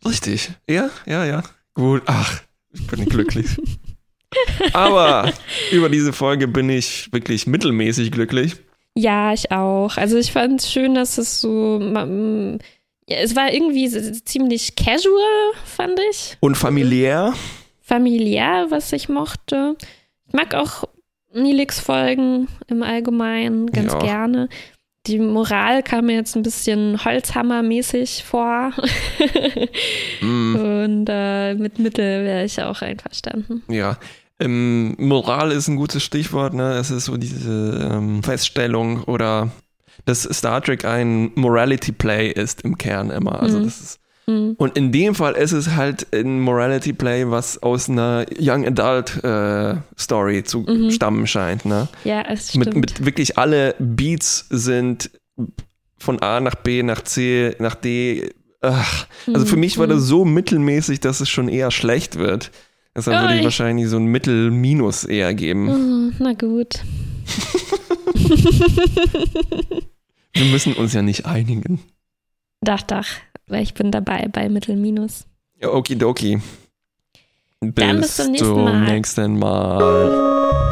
Richtig. Ja, ja, ja. Gut. Ach, ich bin glücklich. Aber über diese Folge bin ich wirklich mittelmäßig glücklich. Ja, ich auch. Also ich fand es schön, dass es so, ja, es war irgendwie ziemlich casual, fand ich. Und familiär. Familiär, was ich mochte. Ich mag auch Nilix-Folgen im Allgemeinen ganz gerne. Die Moral kam mir jetzt ein bisschen Holzhammer-mäßig vor. Mm, Und äh, mit Mittel wäre ich auch einverstanden. ja. Ähm, Moral ist ein gutes Stichwort. Ne? Es ist so diese ähm, Feststellung oder dass Star Trek ein Morality Play ist im Kern immer. Also Mhm. das ist Hm. Und in dem Fall ist es halt ein Morality Play, was aus einer Young Adult äh, Story zu Mhm. stammen scheint. Ne? Ja, es stimmt. Mit, mit wirklich alle Beats sind von A nach B nach C nach D. Ach, also für Mhm. mich war das so mittelmäßig, dass es schon eher schlecht wird. Deshalb würde ich wahrscheinlich so ein Mittel-Minus eher geben. Oh, na gut. Wir müssen uns ja nicht einigen. Dach, dach. Weil ich bin dabei bei Mittel Minus. Ja, okidoki. Dann bis zum nächsten zum Mal. nächsten Mal.